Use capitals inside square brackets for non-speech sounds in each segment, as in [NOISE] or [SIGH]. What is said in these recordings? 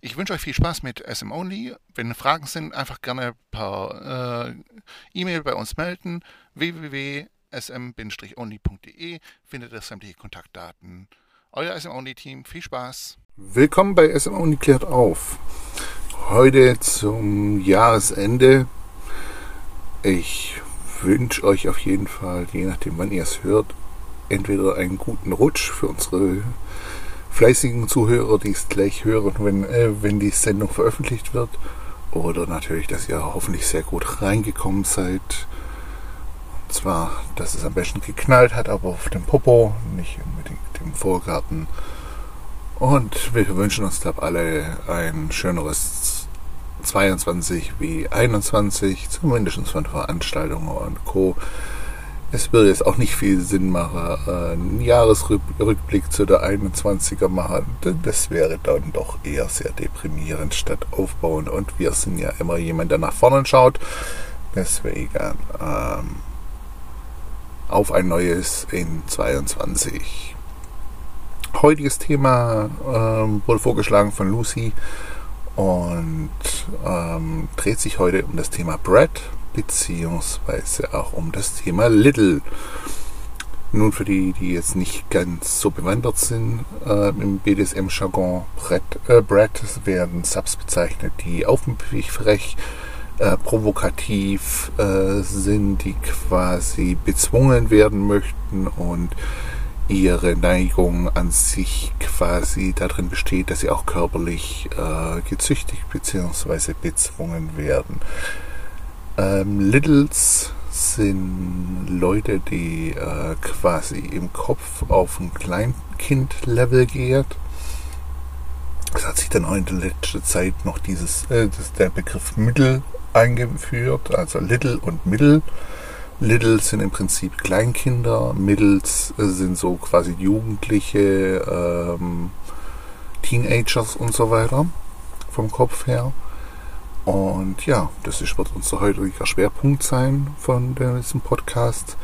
Ich wünsche euch viel Spaß mit SM Only. Wenn Fragen sind, einfach gerne per äh, E-Mail bei uns melden. www.sm-only.de findet ihr sämtliche Kontaktdaten. Euer SM Only Team, viel Spaß. Willkommen bei SM Only klärt auf. Heute zum Jahresende. Ich wünsche euch auf jeden Fall, je nachdem wann ihr es hört, entweder einen guten Rutsch für unsere fleißigen Zuhörer, die es gleich hören, wenn, äh, wenn die Sendung veröffentlicht wird. Oder natürlich, dass ihr hoffentlich sehr gut reingekommen seid. Und zwar, dass es am besten geknallt hat, aber auf dem Popo, nicht unbedingt im Vorgarten. Und wir wünschen uns da alle ein schöneres 22 wie 21, zumindest von Veranstaltungen und Co es würde jetzt auch nicht viel Sinn machen, einen Jahresrückblick zu der 21er machen. Das wäre dann doch eher sehr deprimierend statt aufbauend. Und wir sind ja immer jemand, der nach vorne schaut. Deswegen ähm, auf ein neues in 22. Heutiges Thema ähm, wurde vorgeschlagen von Lucy und ähm, dreht sich heute um das Thema Brad beziehungsweise auch um das Thema Little. Nun für die, die jetzt nicht ganz so bewandert sind äh, im BDSM-Jargon, Brett, äh, Brett werden Subs bezeichnet, die aufmüpfig, frech, äh, provokativ äh, sind, die quasi bezwungen werden möchten und ihre Neigung an sich quasi darin besteht, dass sie auch körperlich äh, gezüchtigt bzw. bezwungen werden. Ähm, Littles sind Leute, die äh, quasi im Kopf auf ein Kleinkind-Level geht. Es hat sich dann auch in der letzten Zeit noch dieses, äh, das, der Begriff Mittel eingeführt, also Little und Mittel. Little sind im Prinzip Kleinkinder, Middles äh, sind so quasi Jugendliche, ähm, Teenagers und so weiter vom Kopf her. Und ja, das wird unser heutiger Schwerpunkt sein von diesem Podcast.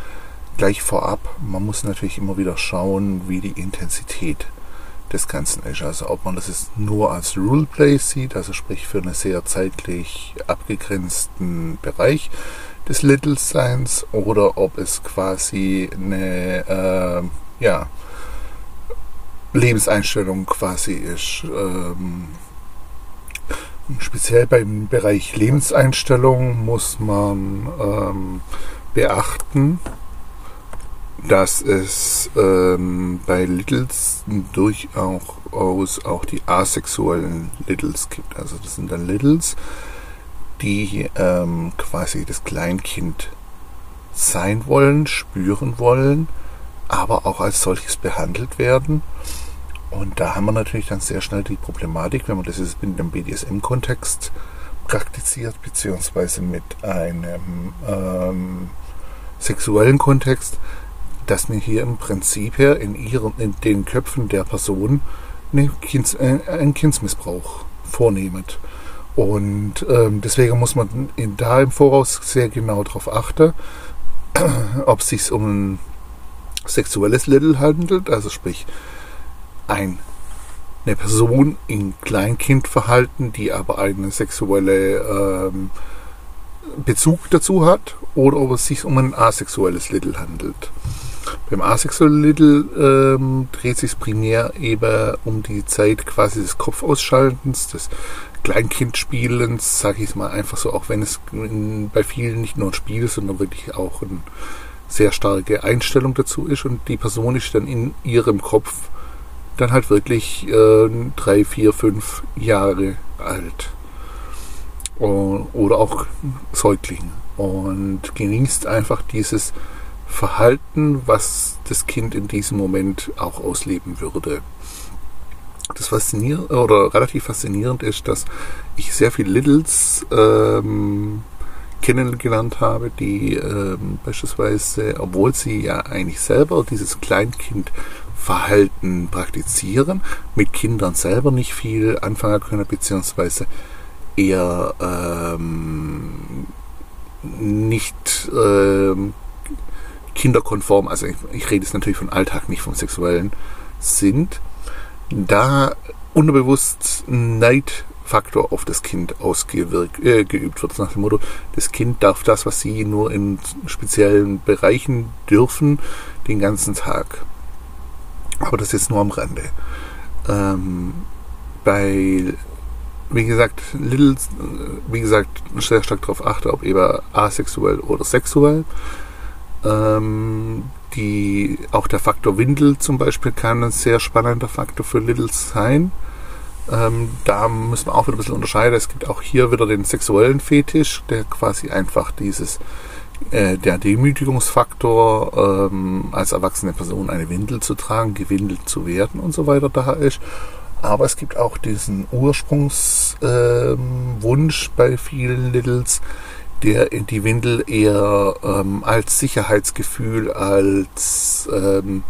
Gleich vorab, man muss natürlich immer wieder schauen, wie die Intensität des Ganzen ist. Also ob man das jetzt nur als Ruleplay sieht, also sprich für einen sehr zeitlich abgegrenzten Bereich des Little Science, oder ob es quasi eine äh, ja, Lebenseinstellung quasi ist. Ähm, Speziell beim Bereich Lebenseinstellung muss man ähm, beachten, dass es ähm, bei Littles durchaus auch die asexuellen Littles gibt. Also das sind dann Littles, die ähm, quasi das Kleinkind sein wollen, spüren wollen, aber auch als solches behandelt werden und da haben wir natürlich dann sehr schnell die Problematik, wenn man das jetzt in einem BDSM-Kontext praktiziert, beziehungsweise mit einem ähm, sexuellen Kontext, dass man hier im Prinzip her in, ihren, in den Köpfen der Person eine Kinds, äh, einen Kindsmissbrauch vornehmt. Und ähm, deswegen muss man in, da im Voraus sehr genau darauf achten, [CLEARS THROAT] ob es sich um ein sexuelles Little handelt, also sprich eine Person in Kleinkindverhalten, die aber einen sexuellen ähm, Bezug dazu hat, oder ob es sich um ein asexuelles Little handelt. Beim asexuellen Little ähm, dreht sich primär eben um die Zeit quasi des Kopfausschaltens, des Kleinkindspielens, sage ich es mal einfach so, auch wenn es bei vielen nicht nur ein Spiel ist, sondern wirklich auch eine sehr starke Einstellung dazu ist und die Person ist dann in ihrem Kopf dann halt wirklich äh, drei, vier, fünf Jahre alt. Oder auch Säugling. Und genießt einfach dieses Verhalten, was das Kind in diesem Moment auch ausleben würde. Das faszinierend oder relativ faszinierend ist, dass ich sehr viele Littles ähm, kennengelernt habe, die ähm, beispielsweise, obwohl sie ja eigentlich selber dieses Kleinkindverhalten praktizieren, mit Kindern selber nicht viel anfangen können, beziehungsweise eher ähm, nicht ähm, kinderkonform, also ich, ich rede jetzt natürlich von Alltag, nicht vom Sexuellen, sind, da unterbewusst Neid Faktor auf das Kind ausgeübt äh, wird. Nach dem Motto, das Kind darf das, was sie nur in speziellen Bereichen dürfen, den ganzen Tag. Aber das ist nur am Rande. Ähm, bei, wie gesagt, Little, wie gesagt, sehr stark darauf achte, ob eben asexuell oder sexuell. Ähm, die, auch der Faktor Windel zum Beispiel kann ein sehr spannender Faktor für Littles sein. Ähm, da müssen wir auch wieder ein bisschen unterscheiden. Es gibt auch hier wieder den sexuellen Fetisch, der quasi einfach dieses, äh, der Demütigungsfaktor, ähm, als erwachsene Person eine Windel zu tragen, gewindelt zu werden und so weiter da ist. Aber es gibt auch diesen Ursprungswunsch ähm, bei vielen Littles, der die Windel eher ähm, als Sicherheitsgefühl, als ähm,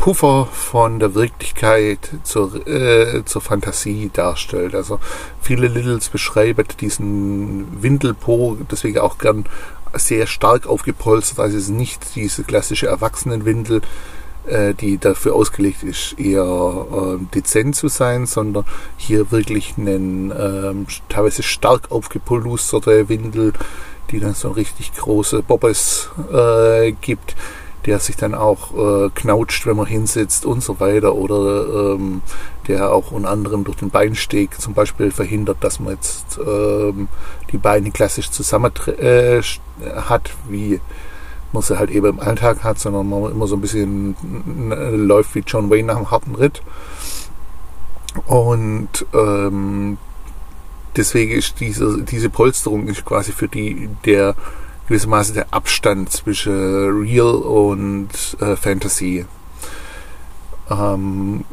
Puffer von der Wirklichkeit zur, äh, zur Fantasie darstellt. Also viele Littles beschreiben diesen Windelpo deswegen auch gern sehr stark aufgepolstert. Also es ist nicht diese klassische Erwachsenenwindel, äh, die dafür ausgelegt ist, eher äh, dezent zu sein, sondern hier wirklich einen äh, teilweise stark aufgepolsterte Windel, die dann so richtig große Bobbes äh, gibt der sich dann auch äh, knautscht, wenn man hinsetzt und so weiter oder ähm, der auch unter anderem durch den Beinsteg zum Beispiel verhindert, dass man jetzt ähm, die Beine klassisch zusammen äh, hat, wie man sie halt eben im Alltag hat, sondern man immer so ein bisschen läuft wie John Wayne nach einem harten Ritt. Und ähm, deswegen ist diese, diese Polsterung ist quasi für die der gewissermaßen der Abstand zwischen Real und äh, Fantasy. Ähm,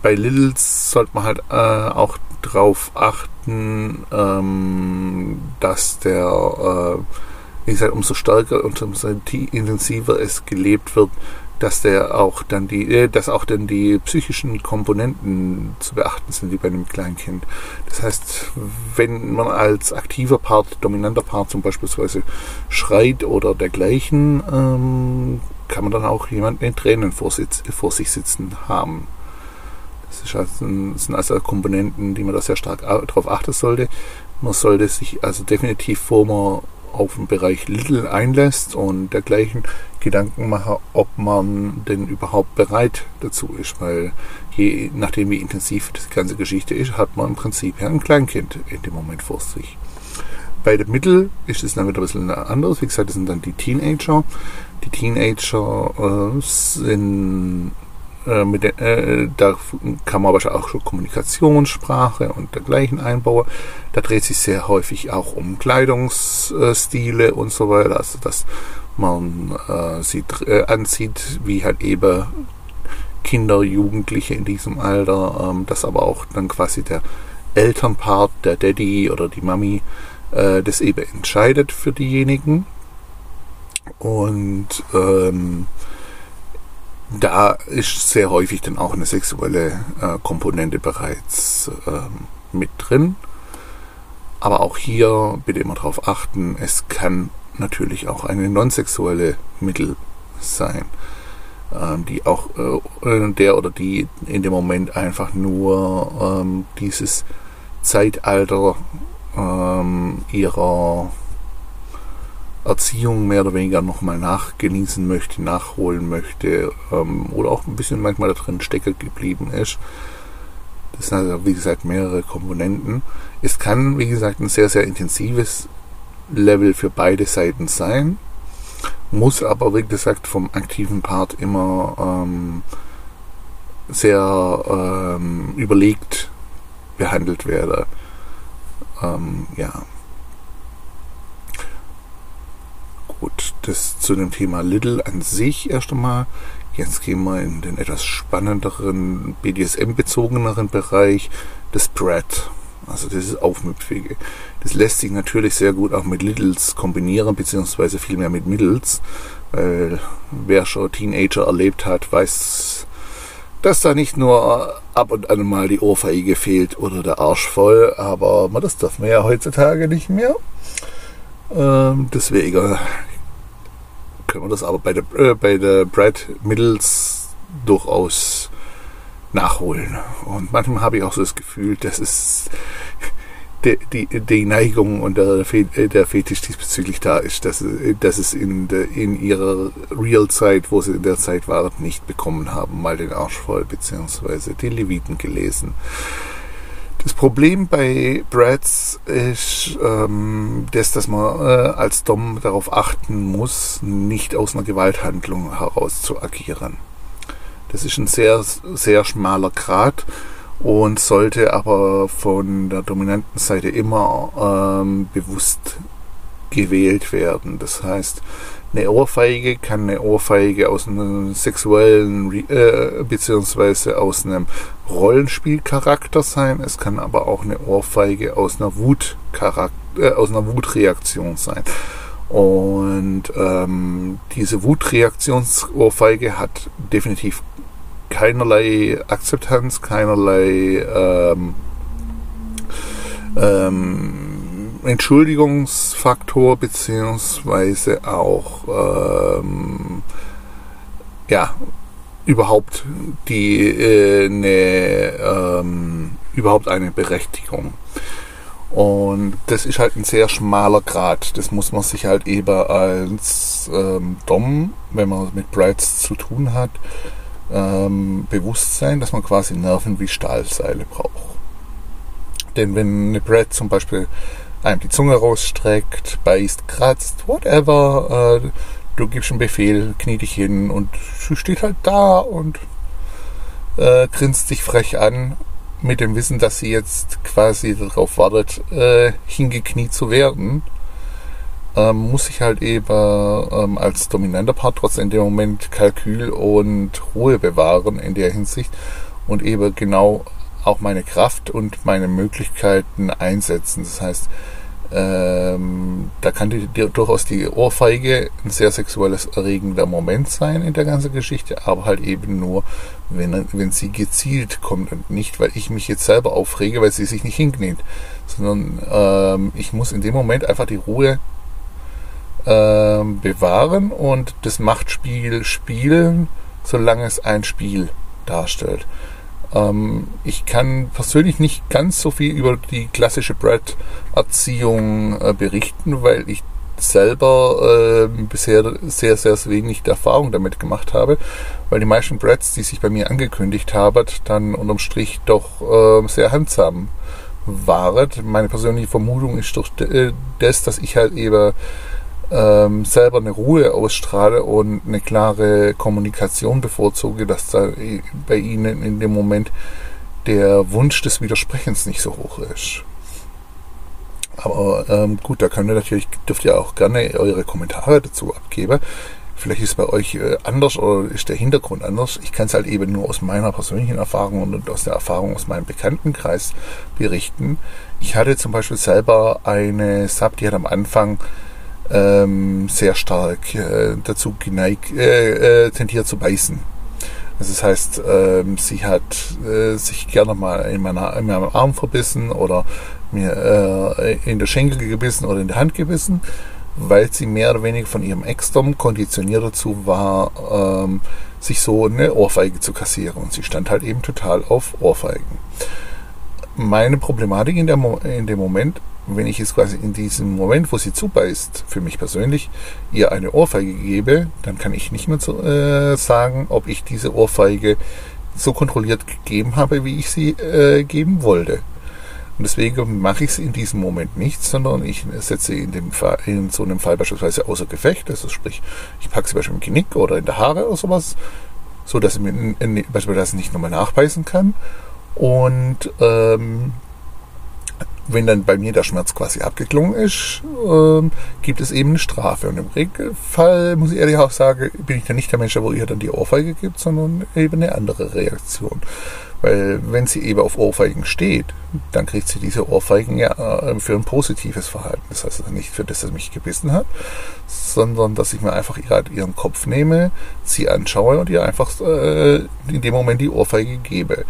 bei Littles sollte man halt äh, auch darauf achten, ähm, dass der, äh, wie gesagt, umso stärker und umso intensiver es gelebt wird, dass der auch dann die, äh, dass auch dann die psychischen Komponenten zu beachten sind wie bei einem Kleinkind. Das heißt, wenn man als aktiver Part, dominanter Part zum beispielsweise schreit oder dergleichen, ähm, kann man dann auch jemanden in Tränen vor, vor sich sitzen haben. Das, also, sind also Komponenten, die man da sehr stark darauf achten sollte. Man sollte sich also definitiv vor man auf den Bereich Little einlässt und dergleichen Gedanken machen, ob man denn überhaupt bereit dazu ist, weil je nachdem wie intensiv die ganze Geschichte ist, hat man im Prinzip ja ein Kleinkind in dem Moment vor sich. Bei den Mittel ist es dann wieder ein bisschen anders. Wie gesagt, das sind dann die Teenager. Die Teenager äh, sind äh, mit der, äh, da kann man aber auch schon Kommunikationssprache und dergleichen einbauen. Da dreht sich sehr häufig auch um Kleidungsstile und so weiter. Also dass man äh, sie äh, anzieht, wie halt eben Kinder, Jugendliche in diesem Alter, ähm, dass aber auch dann quasi der Elternpart, der Daddy oder die Mami, äh, das eben entscheidet für diejenigen. Und ähm, da ist sehr häufig dann auch eine sexuelle äh, Komponente bereits ähm, mit drin. Aber auch hier bitte immer darauf achten, es kann natürlich auch eine nonsexuelle Mittel sein, ähm, die auch äh, der oder die in dem Moment einfach nur ähm, dieses Zeitalter ähm, ihrer Erziehung mehr oder weniger nochmal nachgenießen möchte, nachholen möchte ähm, oder auch ein bisschen manchmal da drin stecken geblieben ist. Das sind also, wie gesagt, mehrere Komponenten. Es kann, wie gesagt, ein sehr, sehr intensives Level für beide Seiten sein, muss aber, wie gesagt, vom aktiven Part immer ähm, sehr ähm, überlegt behandelt werden. Ähm, ja. Gut, das zu dem Thema Little an sich erst einmal. Jetzt gehen wir in den etwas spannenderen, BDSM-bezogeneren Bereich des Spread. Also dieses Aufmüpfige. Das lässt sich natürlich sehr gut auch mit Littles kombinieren, beziehungsweise vielmehr mit Middles. Weil wer schon Teenager erlebt hat, weiß, dass da nicht nur ab und an mal die Ohrfeige fehlt oder der Arsch voll, aber das darf man ja heutzutage nicht mehr. Ähm, deswegen können wir das aber bei der, äh, bei der Brad Middles durchaus nachholen. Und manchmal habe ich auch so das Gefühl, dass es die, die, die Neigung und der, der Fetisch diesbezüglich da ist, dass, dass es in, der, in ihrer Real-Zeit, wo sie in der Zeit waren, nicht bekommen haben, mal den Arsch voll, beziehungsweise die Leviten gelesen. Das Problem bei Brads ist, ähm, das, dass man äh, als Dom darauf achten muss, nicht aus einer Gewalthandlung heraus zu agieren. Das ist ein sehr, sehr schmaler Grad und sollte aber von der dominanten Seite immer ähm, bewusst gewählt werden. Das heißt, eine Ohrfeige kann eine Ohrfeige aus einem sexuellen äh, beziehungsweise aus einem Rollenspielcharakter sein. Es kann aber auch eine Ohrfeige aus einer Wutcharakter, äh, aus einer Wutreaktion sein. Und ähm, diese Wutreaktionsohrfeige hat definitiv keinerlei Akzeptanz, keinerlei ähm, ähm, Entschuldigungsfaktor beziehungsweise auch ähm, ja überhaupt die äh, eine ähm, überhaupt eine Berechtigung und das ist halt ein sehr schmaler Grad. Das muss man sich halt eben als ähm, Dom, wenn man mit Brides zu tun hat, ähm, bewusst sein, dass man quasi Nerven wie Stahlseile braucht. Denn wenn eine Brad zum Beispiel einem die Zunge rausstreckt, beißt, kratzt, whatever, äh, du gibst einen Befehl, knie dich hin und sie steht halt da und äh, grinst sich frech an, mit dem Wissen, dass sie jetzt quasi darauf wartet, äh, hingekniet zu werden. Ähm, muss ich halt eben ähm, als dominanter Part trotzdem in dem Moment Kalkül und Ruhe bewahren in der Hinsicht und eben genau auch meine Kraft und meine Möglichkeiten einsetzen. Das heißt, ähm, da kann die, die, durchaus die Ohrfeige ein sehr sexuelles erregender Moment sein in der ganzen Geschichte, aber halt eben nur, wenn, wenn sie gezielt kommt und nicht, weil ich mich jetzt selber aufrege, weil sie sich nicht hinkniet, sondern ähm, ich muss in dem Moment einfach die Ruhe ähm, bewahren und das Machtspiel spielen, solange es ein Spiel darstellt. Ähm, ich kann persönlich nicht ganz so viel über die klassische Brad-Erziehung äh, berichten, weil ich selber äh, bisher sehr, sehr wenig Erfahrung damit gemacht habe, weil die meisten Brads, die sich bei mir angekündigt haben, dann unterm Strich doch äh, sehr handsam waren. Meine persönliche Vermutung ist durch äh, das, dass ich halt eben ähm, selber eine Ruhe ausstrahle und eine klare Kommunikation bevorzuge, dass da bei Ihnen in dem Moment der Wunsch des Widersprechens nicht so hoch ist. Aber ähm, gut, da könnt ihr natürlich, dürft ihr auch gerne eure Kommentare dazu abgeben. Vielleicht ist es bei euch äh, anders oder ist der Hintergrund anders. Ich kann es halt eben nur aus meiner persönlichen Erfahrung und aus der Erfahrung aus meinem Bekanntenkreis berichten. Ich hatte zum Beispiel selber eine Sub, die hat am Anfang ähm, sehr stark äh, dazu geneigt, äh, äh, tendiert zu beißen. Also das heißt, ähm, sie hat äh, sich gerne mal in, meiner, in meinem Arm verbissen oder mir äh, in der Schenkel gebissen oder in der Hand gebissen, weil sie mehr oder weniger von ihrem Ex-Dom konditioniert dazu war, ähm, sich so eine Ohrfeige zu kassieren. Und sie stand halt eben total auf Ohrfeigen. Meine Problematik in, der Mo in dem Moment wenn ich jetzt quasi in diesem Moment, wo sie zubeißt, für mich persönlich, ihr eine Ohrfeige gebe, dann kann ich nicht mehr zu, äh, sagen, ob ich diese Ohrfeige so kontrolliert gegeben habe, wie ich sie äh, geben wollte. Und deswegen mache ich es in diesem Moment nicht, sondern ich setze in, dem Fall, in so einem Fall beispielsweise außer Gefecht, also sprich, ich packe sie beispielsweise im Genick oder in der Haare oder sowas, so dass sie mir beispielsweise nicht nochmal nachbeißen kann. Und ähm, wenn dann bei mir der Schmerz quasi abgeklungen ist, ähm, gibt es eben eine Strafe. Und im Regelfall, muss ich ehrlich auch sagen, bin ich dann nicht der Mensch, der wo ihr dann die Ohrfeige gibt, sondern eben eine andere Reaktion. Weil wenn sie eben auf Ohrfeigen steht, dann kriegt sie diese Ohrfeigen ja äh, für ein positives Verhalten. Das heißt also nicht für das, dass sie mich gebissen hat, sondern dass ich mir einfach ihren Kopf nehme, sie anschaue und ihr einfach äh, in dem Moment die Ohrfeige gebe.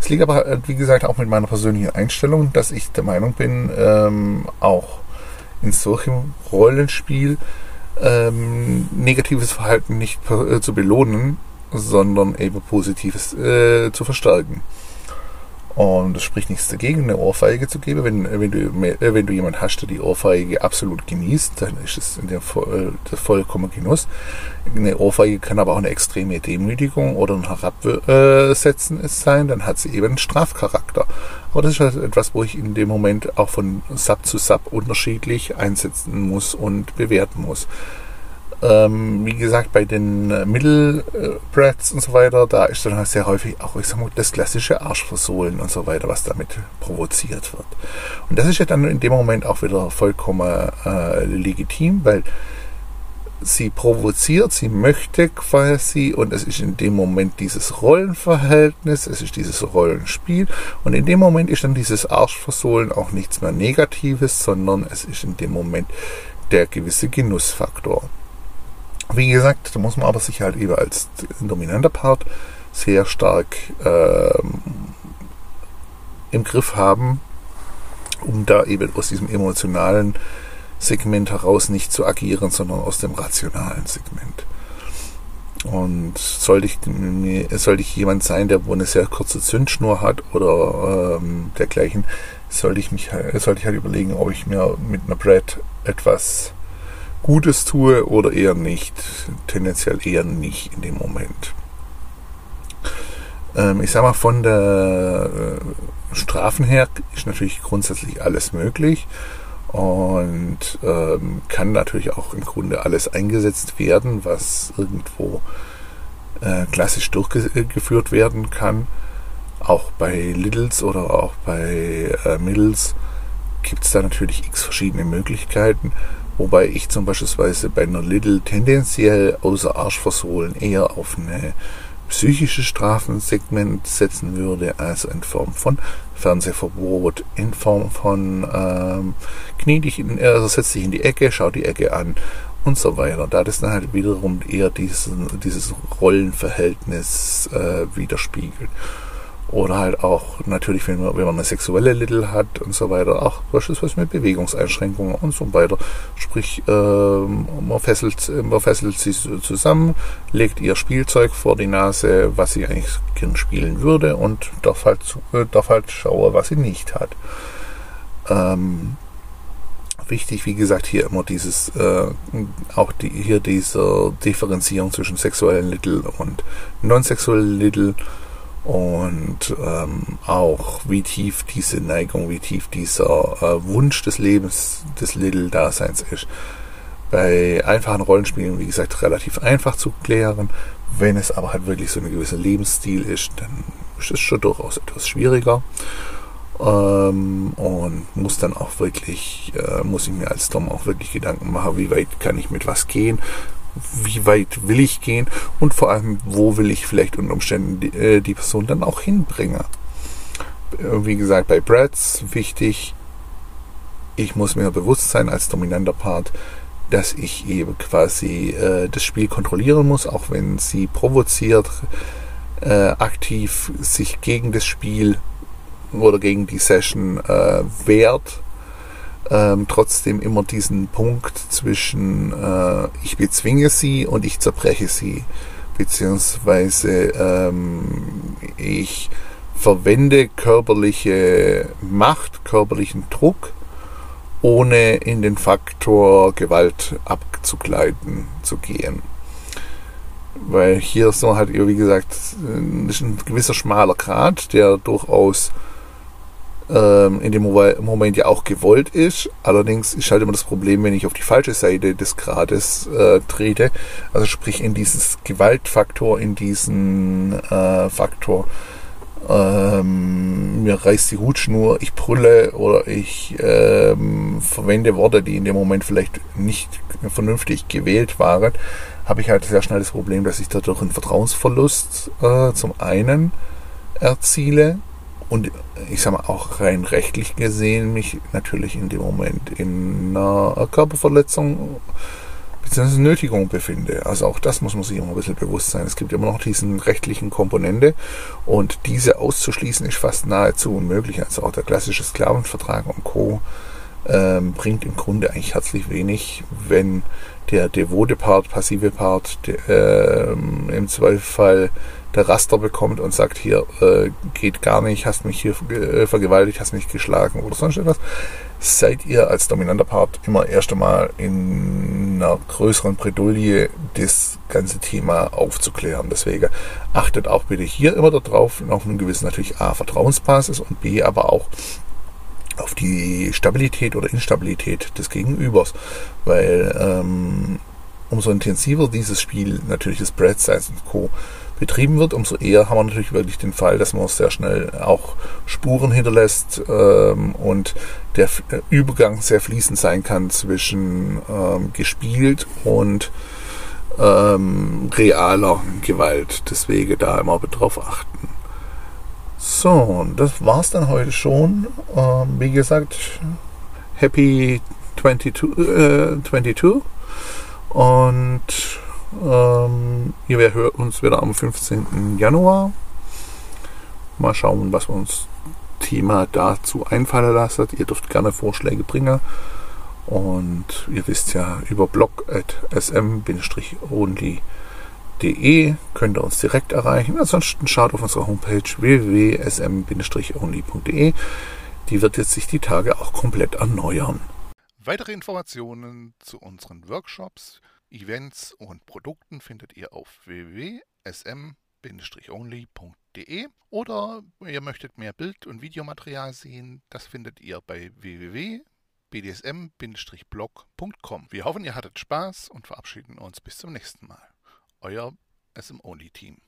Es liegt aber, äh, wie gesagt, auch mit meiner persönlichen Einstellung, dass ich der Meinung bin, ähm, auch in solchem Rollenspiel ähm, negatives Verhalten nicht äh, zu belohnen, sondern eben Positives äh, zu verstärken. Und es spricht nichts dagegen, eine Ohrfeige zu geben. Wenn, wenn, du, äh, wenn du jemanden hast, der die Ohrfeige absolut genießt, dann ist es der, der vollkommen Genuss. Eine Ohrfeige kann aber auch eine extreme Demütigung oder ein Herabsetzen sein, dann hat sie eben einen Strafcharakter. Aber das ist halt etwas, wo ich in dem Moment auch von Sub zu Sub unterschiedlich einsetzen muss und bewerten muss. Ähm, wie gesagt, bei den äh, Mittelbrats und so weiter, da ist dann halt sehr häufig auch, ich sag mal, das klassische Arschversohlen und so weiter, was damit provoziert wird. Und das ist ja dann in dem Moment auch wieder vollkommen äh, legitim, weil sie provoziert, sie möchte quasi und es ist in dem Moment dieses Rollenverhältnis, es ist dieses Rollenspiel und in dem Moment ist dann dieses Arschversohlen auch nichts mehr Negatives, sondern es ist in dem Moment der gewisse Genussfaktor. Wie gesagt, da muss man aber sich halt eben als dominanter Part sehr stark ähm, im Griff haben, um da eben aus diesem emotionalen Segment heraus nicht zu agieren, sondern aus dem rationalen Segment. Und sollte ich, sollte ich jemand sein, der wohl eine sehr kurze Zündschnur hat oder ähm, dergleichen, sollte ich mich sollte ich halt überlegen, ob ich mir mit einer Brad etwas Gutes tue oder eher nicht. Tendenziell eher nicht in dem Moment. Ähm, ich sag mal, von der äh, Strafen her ist natürlich grundsätzlich alles möglich und ähm, kann natürlich auch im Grunde alles eingesetzt werden, was irgendwo äh, klassisch durchgeführt werden kann. Auch bei Littles oder auch bei äh, Middles gibt es da natürlich x verschiedene Möglichkeiten. Wobei ich zum Beispiel bei einer Little tendenziell außer Arsch versohlen eher auf eine psychische Strafensegment setzen würde, also in Form von Fernsehverbot, in Form von ähm, knie dich in, also setz dich in die Ecke, schau die Ecke an und so weiter. Da das dann halt wiederum eher diesen, dieses Rollenverhältnis äh, widerspiegelt. Oder halt auch natürlich, wenn man, wenn man eine sexuelle Little hat und so weiter, auch beispielsweise mit Bewegungseinschränkungen und so weiter. Sprich, äh, man, fesselt, man fesselt sie zusammen, legt ihr Spielzeug vor die Nase, was sie eigentlich gern spielen würde und darf halt, äh, darf halt schauen, was sie nicht hat. Ähm, wichtig, wie gesagt, hier immer dieses, äh, auch die, hier diese Differenzierung zwischen sexuellen Little und non-sexuellen Little und ähm, auch wie tief diese Neigung, wie tief dieser äh, Wunsch des Lebens des Little-Daseins ist. Bei einfachen Rollenspielen, wie gesagt, relativ einfach zu klären. Wenn es aber halt wirklich so ein gewisser Lebensstil ist, dann ist es schon durchaus etwas schwieriger. Ähm, und muss dann auch wirklich, äh, muss ich mir als Dom auch wirklich Gedanken machen, wie weit kann ich mit was gehen, wie weit will ich gehen und vor allem, wo will ich vielleicht unter Umständen die, äh, die Person dann auch hinbringen. Äh, wie gesagt, bei Brads wichtig, ich muss mir bewusst sein als dominanter Part, dass ich eben quasi äh, das Spiel kontrollieren muss, auch wenn sie provoziert, äh, aktiv sich gegen das Spiel oder gegen die Session äh, wehrt ähm, trotzdem immer diesen Punkt zwischen äh, ich bezwinge sie und ich zerbreche sie, beziehungsweise ähm, ich verwende körperliche Macht, körperlichen Druck, ohne in den Faktor Gewalt abzugleiten zu gehen. Weil hier ist so halt, wie gesagt, ein gewisser schmaler Grad, der durchaus ähm, in dem Moment ja auch gewollt ist. Allerdings ist halt immer das Problem, wenn ich auf die falsche Seite des Grades äh, trete, also sprich in dieses Gewaltfaktor, in diesen äh, Faktor ähm, mir reißt die Hutschnur, ich brülle oder ich ähm, verwende Worte, die in dem Moment vielleicht nicht vernünftig gewählt waren, habe ich halt sehr schnell das Problem, dass ich dadurch einen Vertrauensverlust äh, zum einen erziele und ich sage mal auch rein rechtlich gesehen mich natürlich in dem Moment in einer Körperverletzung bzw. Nötigung befinde. Also auch das muss man sich immer ein bisschen bewusst sein. Es gibt immer noch diesen rechtlichen Komponente und diese auszuschließen ist fast nahezu unmöglich. Also auch der klassische Sklavenvertrag und Co. Ähm, bringt im Grunde eigentlich herzlich wenig, wenn der devote Part, passive Part der, ähm, im Zweifelsfall der Raster bekommt und sagt, hier äh, geht gar nicht, hast mich hier äh, vergewaltigt, hast mich geschlagen oder sonst etwas, seid ihr als dominanter Part immer erst einmal in einer größeren Bredouille das ganze Thema aufzuklären. Deswegen achtet auch bitte hier immer darauf, auf einen gewissen natürlich A, Vertrauensbasis und B, aber auch auf die Stabilität oder Instabilität des Gegenübers, weil ähm, umso intensiver dieses Spiel, natürlich das Bread und Co betrieben wird, umso eher haben wir natürlich wirklich den Fall, dass man sehr schnell auch Spuren hinterlässt ähm, und der äh, Übergang sehr fließend sein kann zwischen ähm, gespielt und ähm, realer Gewalt. Deswegen da immer drauf achten. So, das war's dann heute schon. Ähm, wie gesagt, Happy 22, äh, 22. Und ähm, ihr hört uns wieder am 15. Januar. Mal schauen, was uns Thema dazu einfallen lasst. Ihr dürft gerne Vorschläge bringen. Und ihr wisst ja, über blog.sm-only.de könnt ihr uns direkt erreichen. Ansonsten schaut auf unserer Homepage www.sm-only.de. Die wird jetzt sich die Tage auch komplett erneuern. Weitere Informationen zu unseren Workshops Events und Produkten findet ihr auf www.sm-only.de oder ihr möchtet mehr Bild- und Videomaterial sehen, das findet ihr bei www.bdsm-blog.com. Wir hoffen, ihr hattet Spaß und verabschieden uns bis zum nächsten Mal. Euer SM Only Team.